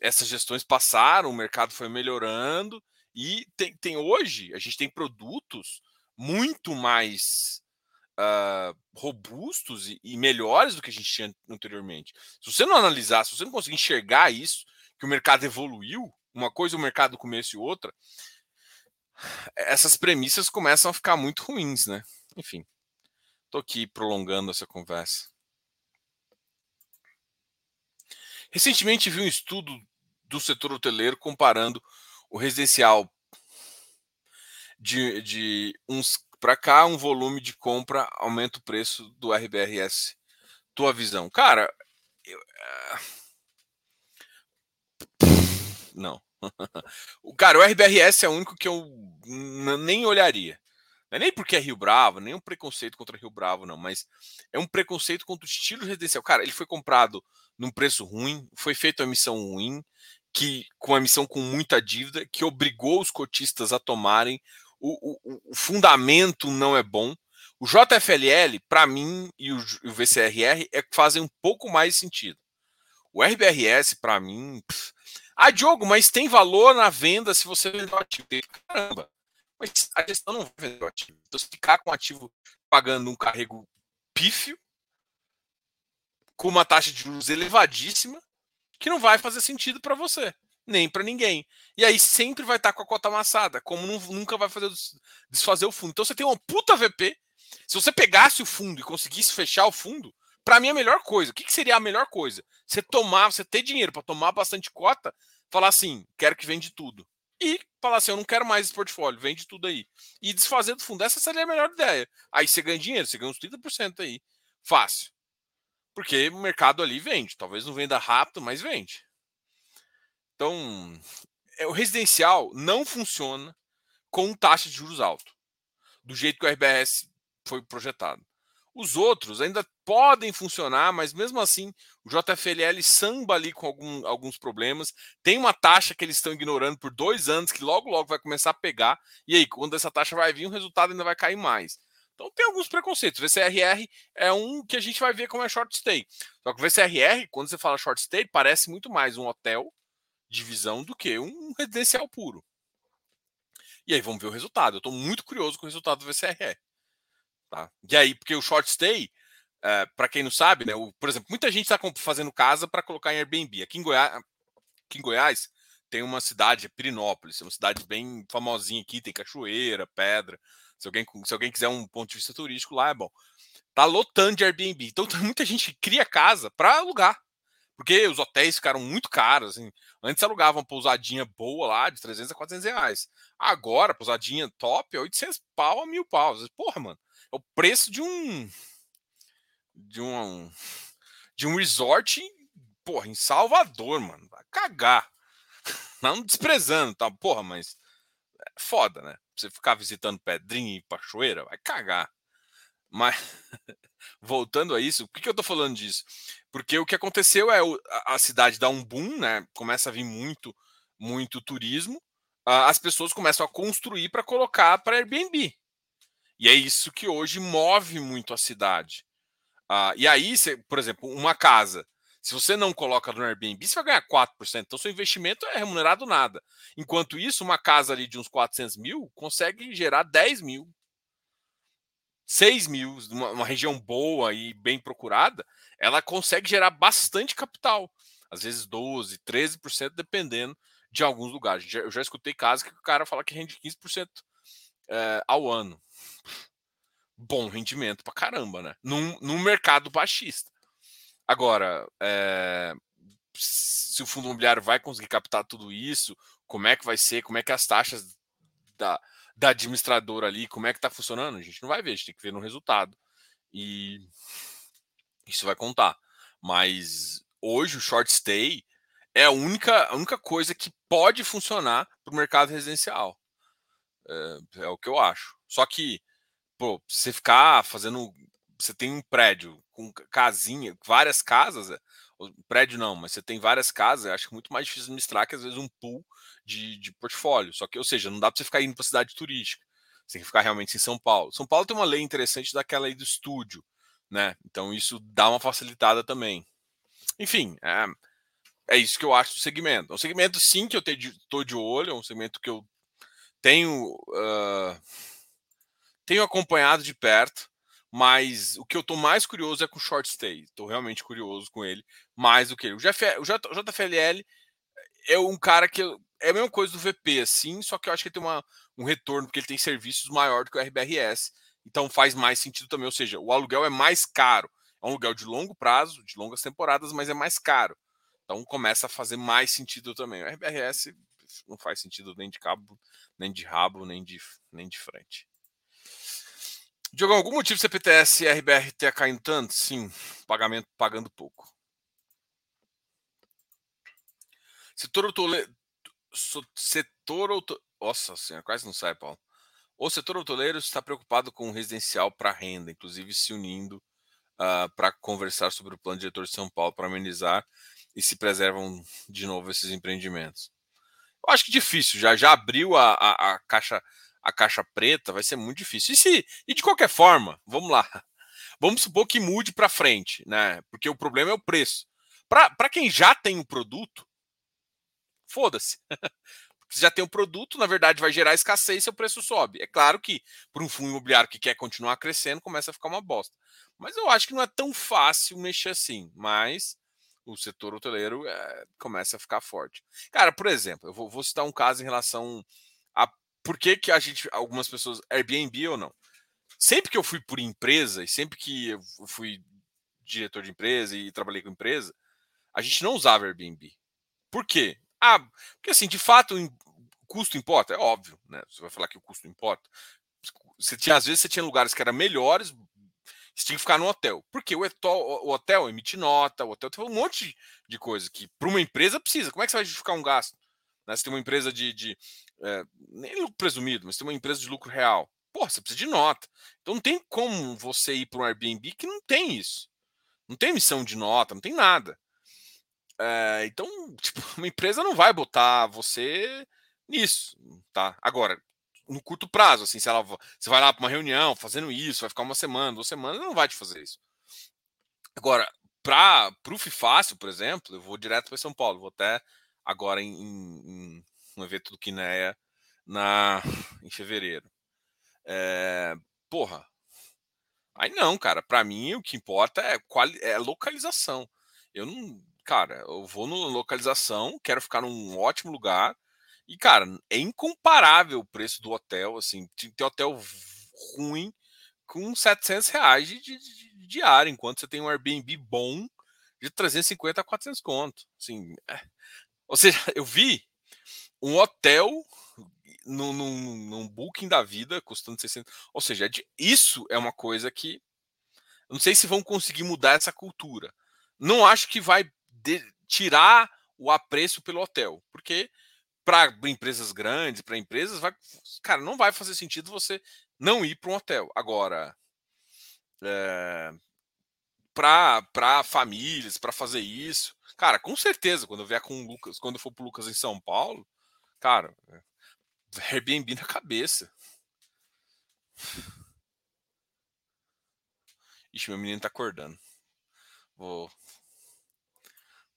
Essas gestões passaram, o mercado foi melhorando. E tem, tem hoje, a gente tem produtos muito mais uh, robustos e, e, melhores do que a gente tinha anteriormente. Se você não analisar, se você não conseguir enxergar isso, que o mercado evoluiu, uma coisa o mercado começo e outra, essas premissas começam a ficar muito ruins, né? Enfim, estou aqui prolongando essa conversa. Recentemente vi um estudo do setor hoteleiro comparando o residencial de, de uns para cá, um volume de compra aumenta o preço do RBRS. Tua visão. Cara, eu, uh... não. o cara, o RBRS é o único que eu nem olharia. Não é nem porque é Rio Bravo, nem um preconceito contra Rio Bravo, não, mas é um preconceito contra o estilo residencial. Cara, ele foi comprado num preço ruim, foi feita uma emissão ruim, que com uma emissão com muita dívida, que obrigou os cotistas a tomarem o, o, o fundamento não é bom. O JFLL, para mim, e o, o, VCRR é que fazem um pouco mais sentido. O RBRS, para mim. Pff. Ah, Diogo, mas tem valor na venda se você vender o ativo. Caramba, mas a gestão não vai vender o ativo. Então, se ficar com o ativo pagando um carrego pífio, com uma taxa de juros elevadíssima, que não vai fazer sentido para você nem para ninguém. E aí sempre vai estar tá com a cota amassada, como nunca vai fazer desfazer o fundo. Então você tem uma puta VP. Se você pegasse o fundo e conseguisse fechar o fundo, para mim é a melhor coisa. O que, que, seria a melhor coisa? Você tomar, você ter dinheiro para tomar bastante cota, falar assim, quero que vende tudo. E falar assim, eu não quero mais esse portfólio, vende tudo aí. E desfazer do fundo, essa seria a melhor ideia. Aí você ganha dinheiro, você ganha uns 30% aí. Fácil. Porque o mercado ali vende. Talvez não venda rápido, mas vende. Então, é, o residencial não funciona com taxa de juros alto, do jeito que o RBS foi projetado. Os outros ainda podem funcionar, mas mesmo assim o JFLL samba ali com algum, alguns problemas. Tem uma taxa que eles estão ignorando por dois anos, que logo logo vai começar a pegar. E aí, quando essa taxa vai vir, o resultado ainda vai cair mais. Então tem alguns preconceitos. O VCRR é um que a gente vai ver como é short stay. Só que o VCRR, quando você fala short stay, parece muito mais um hotel divisão do que um residencial puro. E aí vamos ver o resultado. Eu estou muito curioso com o resultado do VCRE. Tá? E aí, porque o short stay, é, para quem não sabe, né, o, por exemplo, muita gente está fazendo casa para colocar em Airbnb. Aqui em, Goiás, aqui em Goiás tem uma cidade, Pirinópolis, é uma cidade bem famosinha aqui, tem cachoeira, pedra. Se alguém, se alguém quiser um ponto de vista turístico lá, é bom. Tá lotando de Airbnb. Então muita gente cria casa para alugar. Porque os hotéis ficaram muito caros. Assim. Antes alugavam pousadinha boa lá de 300 a 400 reais. Agora, pousadinha top é 800 pau a mil pau. Porra, mano. É o preço de um. De um. De um resort, porra, em Salvador, mano. Vai cagar. Não desprezando, tá? Porra, mas. É foda, né? Você ficar visitando Pedrinha e Pachoeira, vai cagar. Mas. voltando a isso, por que, que eu estou falando disso? Porque o que aconteceu é a, cidade dá um boom, né? Começa a vir muito, muito turismo, uh, as pessoas começam a construir para colocar para Airbnb. E é isso que hoje move muito a cidade. Uh, e aí, por exemplo, uma casa, se você não coloca no Airbnb, você vai ganhar 4%. Então, seu investimento é remunerado nada. Enquanto isso, uma casa ali de uns 400 mil consegue gerar 10 mil 6 mil, uma, uma região boa e bem procurada, ela consegue gerar bastante capital. Às vezes 12, 13%, dependendo de alguns lugares. Eu já escutei casos que o cara fala que rende 15% é, ao ano. Bom rendimento pra caramba, né? Num, num mercado baixista. Agora, é, se o fundo imobiliário vai conseguir captar tudo isso, como é que vai ser, como é que as taxas da, da administradora ali, como é que está funcionando, a gente não vai ver, a gente tem que ver no resultado. E isso vai contar. Mas hoje o short stay é a única, a única coisa que pode funcionar para o mercado residencial. É, é, o que eu acho. Só que, pô, você ficar fazendo. Você tem um prédio com casinha, várias casas, é, prédio não, mas você tem várias casas, acho muito mais difícil administrar que às vezes um pool de, de portfólio. Só que, ou seja, não dá para você ficar indo para cidade turística. Você tem que ficar realmente em São Paulo. São Paulo tem uma lei interessante daquela aí do estúdio, né? Então isso dá uma facilitada também. Enfim, é, é isso que eu acho do segmento. É um segmento, sim, que eu estou de olho, é um segmento que eu tenho, uh, tenho acompanhado de perto, mas o que eu estou mais curioso é com o short stay. Estou realmente curioso com ele, mais do que ele. O, JF, o JFLL é um cara que é a mesma coisa do VP, assim, só que eu acho que ele tem uma, um retorno, porque ele tem serviços maior do que o RBRS, então faz mais sentido também. Ou seja, o aluguel é mais caro. É um aluguel de longo prazo, de longas temporadas, mas é mais caro. Então começa a fazer mais sentido também. O RBRS não faz sentido nem de cabo, nem de rabo, nem de, nem de frente. De algum motivo CPTS e RBRT caindo tanto? Sim, pagamento pagando pouco. Setor Setor Nossa senhora, quase não sai, Paulo. O setor hoteleiro está preocupado com o residencial para renda, inclusive se unindo uh, para conversar sobre o plano diretor de São Paulo para amenizar e se preservam de novo esses empreendimentos. Eu acho que difícil, já, já abriu a, a, a caixa a caixa preta, vai ser muito difícil. E, se, e de qualquer forma, vamos lá, vamos supor que mude para frente, né? Porque o problema é o preço. Para quem já tem o produto, foda-se. Porque já tem o produto, na verdade, vai gerar escassez e seu preço sobe. É claro que, para um fundo imobiliário que quer continuar crescendo, começa a ficar uma bosta. Mas eu acho que não é tão fácil mexer assim. Mas o setor hoteleiro é, começa a ficar forte. Cara, por exemplo, eu vou, vou, citar um caso em relação a por que, que a gente, algumas pessoas, Airbnb ou não. Sempre que eu fui por empresa e sempre que eu fui diretor de empresa e trabalhei com empresa, a gente não usava Airbnb. Por quê? Ah, porque assim, de fato, o custo importa, é óbvio, né? Você vai falar que o custo importa. Você tinha, às vezes você tinha lugares que eram melhores, você tinha que ficar no hotel. Porque o o hotel emite nota, o hotel tem um monte de coisa que para uma empresa precisa. Como é que você vai justificar um gasto? Né? Você tem uma empresa de. de é, nem lucro presumido, mas tem uma empresa de lucro real. Pô, você precisa de nota. Então não tem como você ir para um Airbnb que não tem isso. Não tem emissão de nota, não tem nada. É, então, tipo, uma empresa não vai botar você nisso, tá? Agora, no curto prazo, assim, se ela você vai lá para uma reunião fazendo isso, vai ficar uma semana, duas semanas, não vai te fazer isso. Agora, para o fácil, por exemplo, eu vou direto para São Paulo, vou até agora em, em, em um evento do Kinea na, em fevereiro. É, porra, aí não, cara, para mim o que importa é, quali, é localização. Eu não, cara, eu vou na localização, quero ficar num ótimo lugar, e, cara, é incomparável o preço do hotel, assim, tem hotel ruim com 700 reais de, de, de diária, enquanto você tem um Airbnb bom de 350 a 400 conto. Assim, é. Ou seja, eu vi um hotel num, num, num, booking da vida custando 600. Ou seja, é isso é uma coisa que não sei se vão conseguir mudar essa cultura. Não acho que vai de, tirar o apreço pelo hotel, porque para empresas grandes, para empresas, vai, cara, não vai fazer sentido você não ir para um hotel. Agora, é, eh, para famílias, para fazer isso, cara, com certeza, quando eu vier com o Lucas, quando eu for pro Lucas em São Paulo, cara, Airbnb na cabeça. Ixi, meu menino tá acordando. Vou.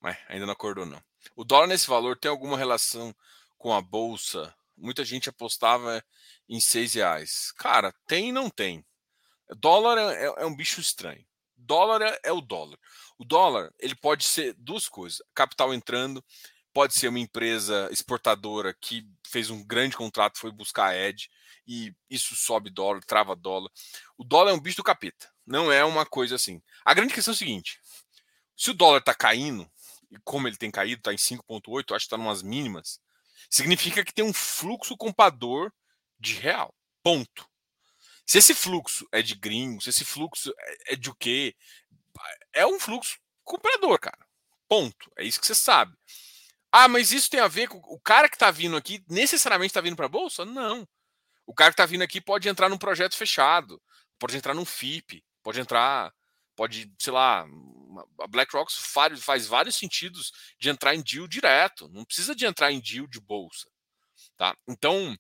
Mas ainda não acordou, não. O dólar nesse valor tem alguma relação com a bolsa, muita gente apostava em seis reais. Cara, tem e não tem. Dólar é, é, é um bicho estranho. Dólar é, é, o dólar. O dólar ele pode ser duas coisas: capital entrando, pode ser uma empresa exportadora que fez um grande contrato, foi buscar a Ed e isso sobe dólar, trava dólar. O dólar é um bicho do capeta. Não é uma coisa assim. A grande questão é o seguinte: se o dólar está caindo, e como ele tem caído, está em 5,8, acho que está umas mínimas significa que tem um fluxo comprador de real. Ponto. Se esse fluxo é de gringo, se esse fluxo é, é de o quê? É um fluxo comprador, cara. Ponto. É isso que você sabe. Ah, mas isso tem a ver com o cara que está vindo aqui necessariamente está vindo para a bolsa? Não. O cara que está vindo aqui pode entrar num projeto fechado, pode entrar num FIP, pode entrar, pode, sei lá, a BlackRock faz, faz vários sentidos de entrar em deal direto, não precisa de entrar em deal de bolsa, tá? Então,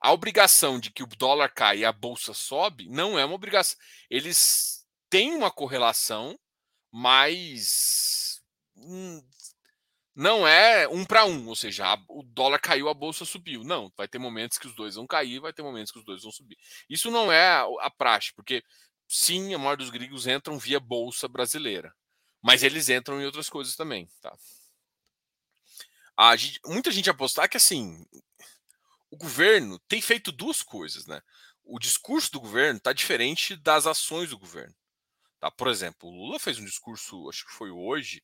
a obrigação de que o dólar cai e a bolsa sobe não é uma obrigação. Eles têm uma correlação, mas hum, não é um para um, ou seja, o dólar caiu, a bolsa subiu. Não, vai ter momentos que os dois vão cair, vai ter momentos que os dois vão subir. Isso não é a, a praxe, porque sim, a maioria dos gringos entram via bolsa brasileira, mas eles entram em outras coisas também, tá? A gente, muita gente apostar que assim, o governo tem feito duas coisas, né? O discurso do governo está diferente das ações do governo. Tá? Por exemplo, o Lula fez um discurso, acho que foi hoje,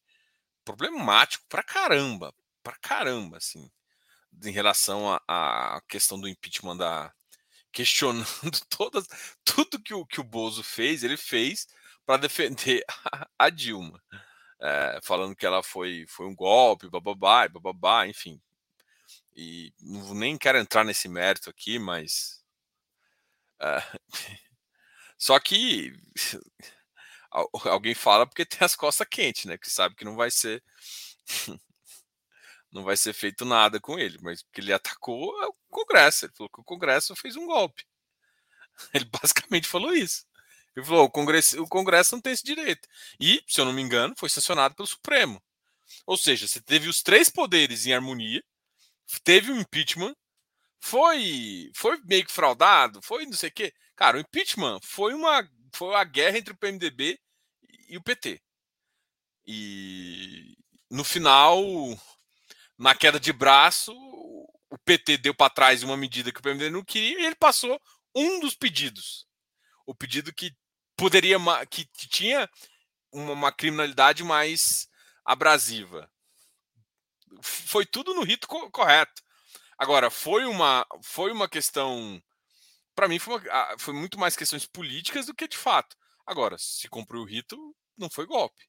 problemático pra caramba, pra caramba, assim, em relação à questão do impeachment da questionando todas tudo que o que o Bozo fez, ele fez para defender a, a Dilma, é, falando que ela foi foi um golpe, bababá, bababá, enfim. E não, nem quero entrar nesse mérito aqui, mas é, só que alguém fala porque tem as costas quentes, né? Que sabe que não vai ser não vai ser feito nada com ele, mas porque ele atacou o Congresso, ele falou que o Congresso fez um golpe. Ele basicamente falou isso. Ele falou: o Congresso, o Congresso não tem esse direito. E, se eu não me engano, foi sancionado pelo Supremo. Ou seja, você teve os três poderes em harmonia, teve um impeachment, foi, foi meio que fraudado, foi não sei o quê. Cara, o impeachment foi uma foi a guerra entre o PMDB e o PT. E no final, na queda de braço, o PT deu para trás uma medida que o PMDB não queria e ele passou um dos pedidos. O pedido que poderia que, tinha uma, uma criminalidade mais abrasiva. Foi tudo no rito co correto. Agora, foi uma, foi uma questão. Para mim, foi, uma, foi muito mais questões políticas do que de fato. Agora, se cumpriu o rito, não foi golpe.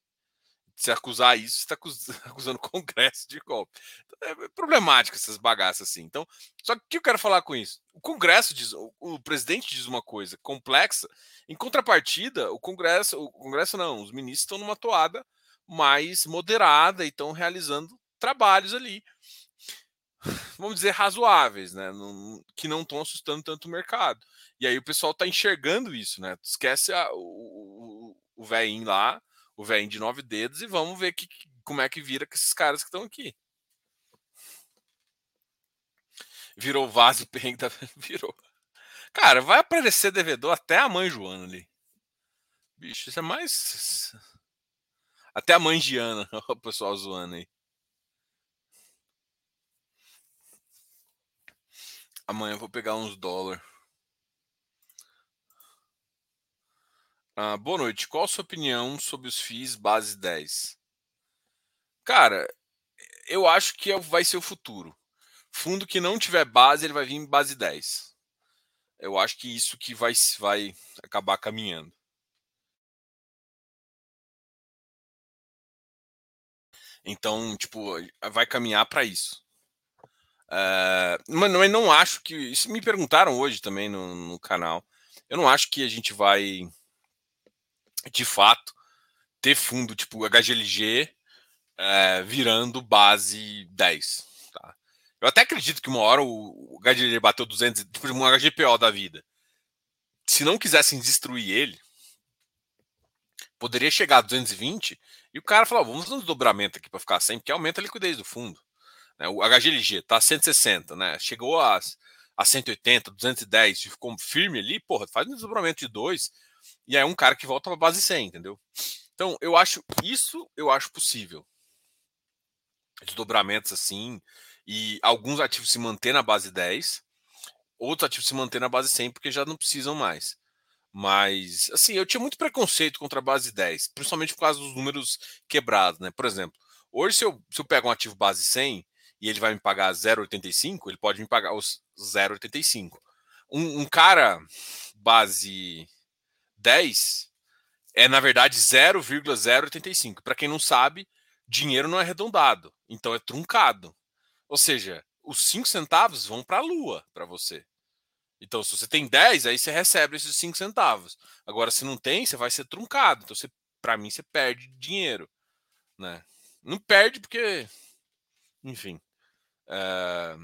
Se acusar isso, está acusando o Congresso de golpe. Então, é problemático essas bagaças assim. Então, só que o que eu quero falar com isso? O Congresso diz, o, presidente diz uma coisa complexa, em contrapartida, o Congresso, o Congresso não, os ministros estão numa toada mais moderada e estão realizando trabalhos ali, vamos dizer, razoáveis, né? que não estão assustando tanto o mercado. E aí o pessoal está enxergando isso, né? Esquece a, o, o, o lá, o velhinho de nove dedos, e vamos ver que, como é que vira com esses caras que estão aqui. Virou vaso perrengue da... Virou. Cara, vai aparecer devedor até a mãe Joana ali. Bicho, isso é mais. Até a mãe Giana, o pessoal zoando aí. Amanhã eu vou pegar uns dólares. Ah, boa noite. Qual a sua opinião sobre os FIIs base 10? Cara, eu acho que é vai ser o futuro. Fundo que não tiver base, ele vai vir em base 10. Eu acho que isso que vai, vai acabar caminhando. Então, tipo, vai caminhar para isso. Uh, mas, não acho que. Isso me perguntaram hoje também no, no canal. Eu não acho que a gente vai de fato, ter fundo tipo HGLG é, virando base 10. Tá? Eu até acredito que uma hora o, HGLG bateu 200, tipo um HGPO da vida. Se não quisessem destruir ele, poderia chegar a 220 e o cara falar: vamos fazer um dobramento aqui para ficar 100, porque aumenta a liquidez do fundo. Né? O HGLG tá a 160, né? chegou a, a 180, 210, ficou firme ali, porra, faz um desdobramento de 2 e aí é um cara que volta para base 100, entendeu? Então, eu acho isso, eu acho possível. Desdobramentos assim, e alguns ativos se manter na base 10, outros ativos se manter na base 100 porque já não precisam mais. Mas, assim, eu tinha muito preconceito contra a base 10, principalmente por causa dos números quebrados, né? Por exemplo, hoje se eu, se eu pego um ativo base 100 e ele vai me pagar 0,85, ele pode me pagar os 0,85. Um, um cara base 10 é, na verdade, 0,085. Para quem não sabe, dinheiro não é arredondado, então é truncado. Ou seja, os 5 centavos vão para a lua para você. Então, se você tem 10, aí você recebe esses 5 centavos. Agora, se não tem, você vai ser truncado. Então, para mim, você perde dinheiro. Né? Não perde porque. Enfim. É...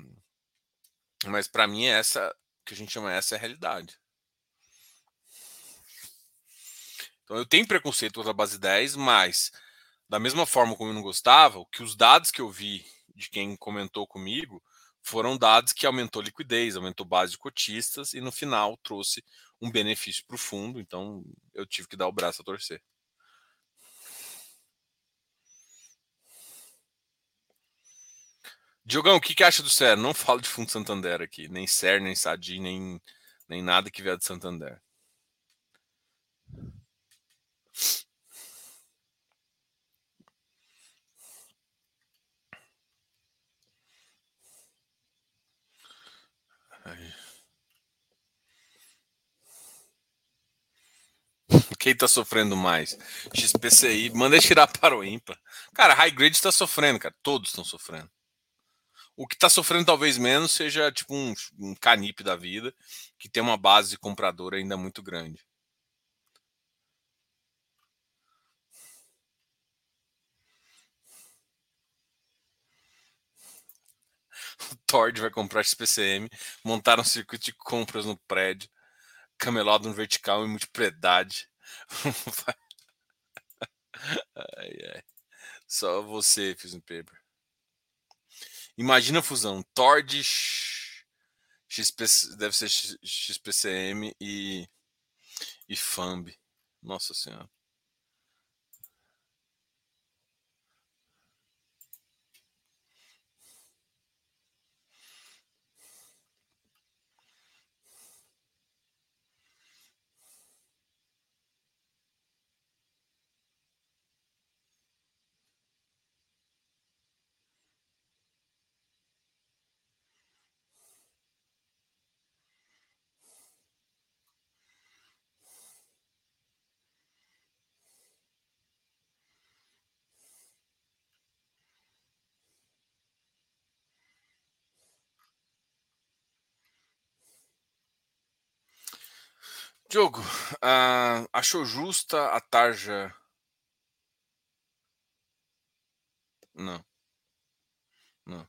Mas para mim, é essa que a gente chama essa é a realidade. Então, eu tenho preconceito contra a base 10, mas da mesma forma como eu não gostava, que os dados que eu vi de quem comentou comigo foram dados que aumentou liquidez, aumentou base de cotistas e no final trouxe um benefício para o fundo. Então eu tive que dar o braço a torcer. Diogão, o que, que acha do SER? Não falo de fundo Santander aqui, nem SER, nem SADI, nem, nem nada que vier de Santander. Quem tá sofrendo mais? XPCI, manda tirar para o ímpar. Cara, high grade está sofrendo, cara. Todos estão sofrendo. O que está sofrendo talvez menos seja tipo um, um canip da vida, que tem uma base de comprador ainda muito grande. O Tord vai comprar XPCM, montar um circuito de compras no prédio, camelado no vertical e multipredade. ai, ai. Só você fiz um paper. Imagina a fusão. Tord XP, deve ser XPCM e, e FAMB. Nossa Senhora. Diogo, uh, achou justa a tarja? Não. Não.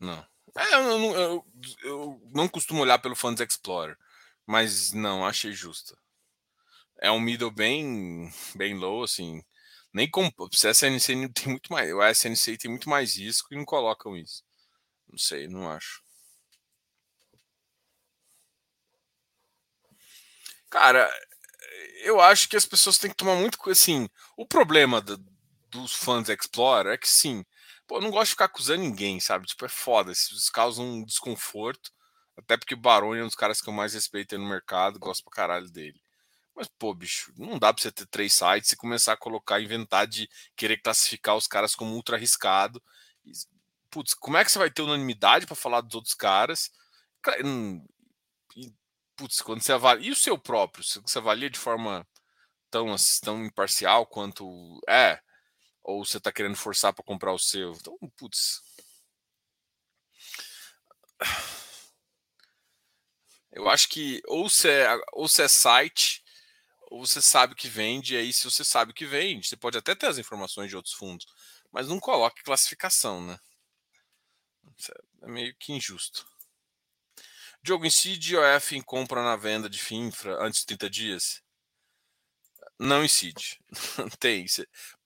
Não. É, eu, eu, eu, eu, não costumo olhar pelo Funds Explorer, mas não, achei justa. É um middle bem, bem low, assim. Nem com, se a SNC tem muito mais, o SNC tem muito mais risco e não colocam isso. Não sei, não acho. Cara, eu acho que as pessoas têm que tomar muito. Assim, o problema do, dos fãs Explorer é que sim. Pô, eu não gosto de ficar acusando ninguém, sabe? Tipo, é foda. Isso causa um desconforto. Até porque Baroni é um dos caras que eu mais respeito no mercado, gosto pra caralho dele. Mas, pô, bicho, não dá pra você ter três sites e começar a colocar, inventar de querer classificar os caras como ultra arriscado. Putz, como é que você vai ter unanimidade para falar dos outros caras? Putz, quando você avalia. E o seu próprio? Você avalia de forma tão, tão imparcial quanto é? Ou você está querendo forçar para comprar o seu? Então, putz. Eu acho que ou você, é, ou você é site, ou você sabe que vende, e aí se você sabe que vende, você pode até ter as informações de outros fundos, mas não coloque classificação, né? É meio que injusto. Diogo, incide IOF em compra na venda de FINFRA antes de 30 dias? Não incide. Tem.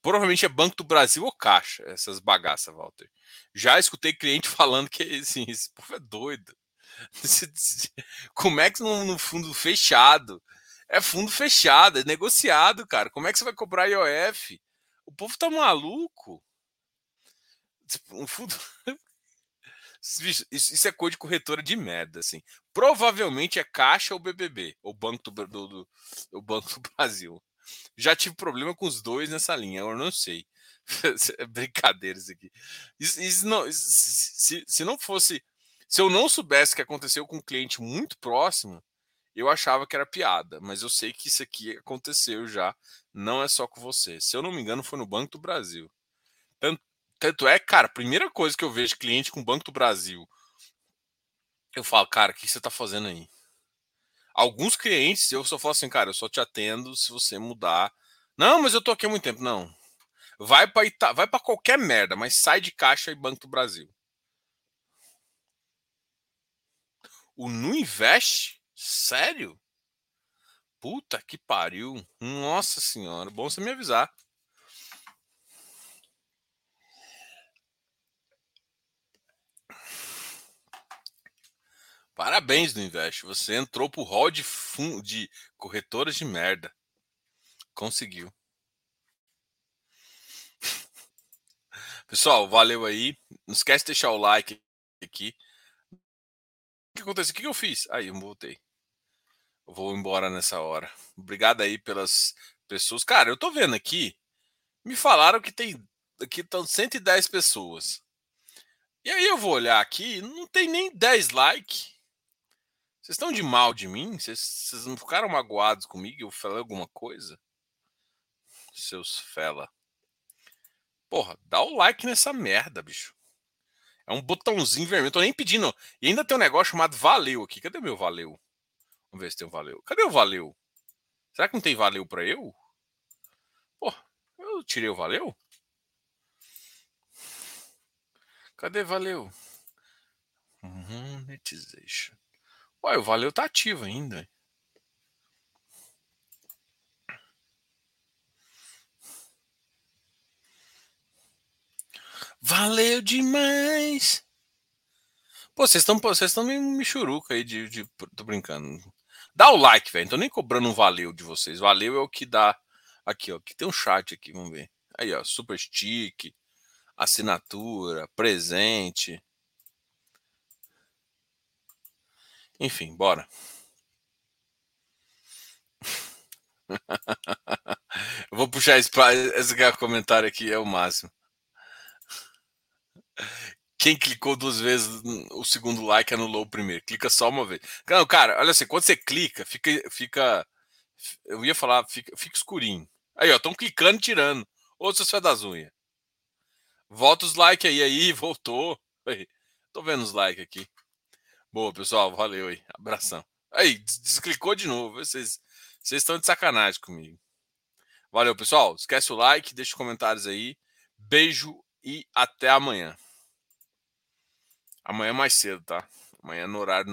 Provavelmente é Banco do Brasil ou Caixa, essas bagaças, Walter. Já escutei cliente falando que assim, esse povo é doido. Como é que no, fundo fechado? É fundo fechado, é negociado, cara. Como é que você vai comprar IOF? O povo tá maluco. Um fundo. Isso, é coisa de corretora de merda, assim. Provavelmente é Caixa ou BBB, ou Banco do, do, do, o Banco do Brasil. Já tive problema com os dois nessa linha, eu não sei. é brincadeira isso aqui. Isso, isso não, se, se não fosse. Se eu não soubesse que aconteceu com um cliente muito próximo, eu achava que era piada, mas eu sei que isso aqui aconteceu já. Não é só com você. Se eu não me engano, foi no Banco do Brasil. Tanto, tanto é, cara, primeira coisa que eu vejo cliente com Banco do Brasil, eu falo, cara, o que você está fazendo aí? Alguns clientes eu só falo assim, cara, eu só te atendo se você mudar. Não, mas eu tô aqui há muito tempo. Não. Vai para Ita... vai para qualquer merda, mas sai de Caixa e Banco do Brasil. O Nu Invest? Sério? Puta que pariu. Nossa senhora, bom você me avisar. Parabéns no Invest. Você entrou pro hall de, fun... de corretoras de merda. Conseguiu. Pessoal, valeu aí. Não esquece de deixar o like aqui. O que aconteceu? O que eu fiz? Aí, eu voltei. Eu vou embora nessa hora. Obrigado aí pelas pessoas. Cara, eu tô vendo aqui. Me falaram que tem. Aqui estão 110 pessoas. E aí eu vou olhar aqui, não tem nem 10 likes. Vocês estão de mal de mim? Vocês, não ficaram magoados comigo? Eu falei alguma coisa? Seus fela. Porra, dá o like nessa merda, bicho. É um botãozinho vermelho. Tô nem pedindo. E ainda tem um negócio chamado valeu aqui. Cadê meu valeu? Vamos ver se tem um valeu. Cadê o valeu? Será que não tem valeu para eu? Porra, eu tirei o valeu? Cadê valeu? Monetization. Ué, o Valeu tá ativo ainda. Valeu demais! Pô, vocês estão vocês estão michuruca aí de, de. Tô brincando. Dá o like, velho. Tô nem cobrando um valeu de vocês. Valeu é o que dá. Aqui, ó. Que tem um chat aqui, vamos ver. Aí, ó. Super stick, assinatura, presente. Enfim, bora. Eu vou puxar esse, esse comentário aqui, é o máximo. Quem clicou duas vezes o segundo like anulou o primeiro. Clica só uma vez. Não, cara, olha assim, quando você clica, fica. fica eu ia falar, fica, fica escurinho. Aí, ó, estão clicando e tirando. Ô, seus fé das unhas. Volta os likes aí, aí, voltou. Aí, tô vendo os likes aqui. Boa, pessoal. Valeu aí. Abração. Aí, desclicou de novo. Vocês, vocês estão de sacanagem comigo. Valeu, pessoal. Esquece o like, deixa os comentários aí. Beijo e até amanhã. Amanhã mais cedo, tá? Amanhã no horário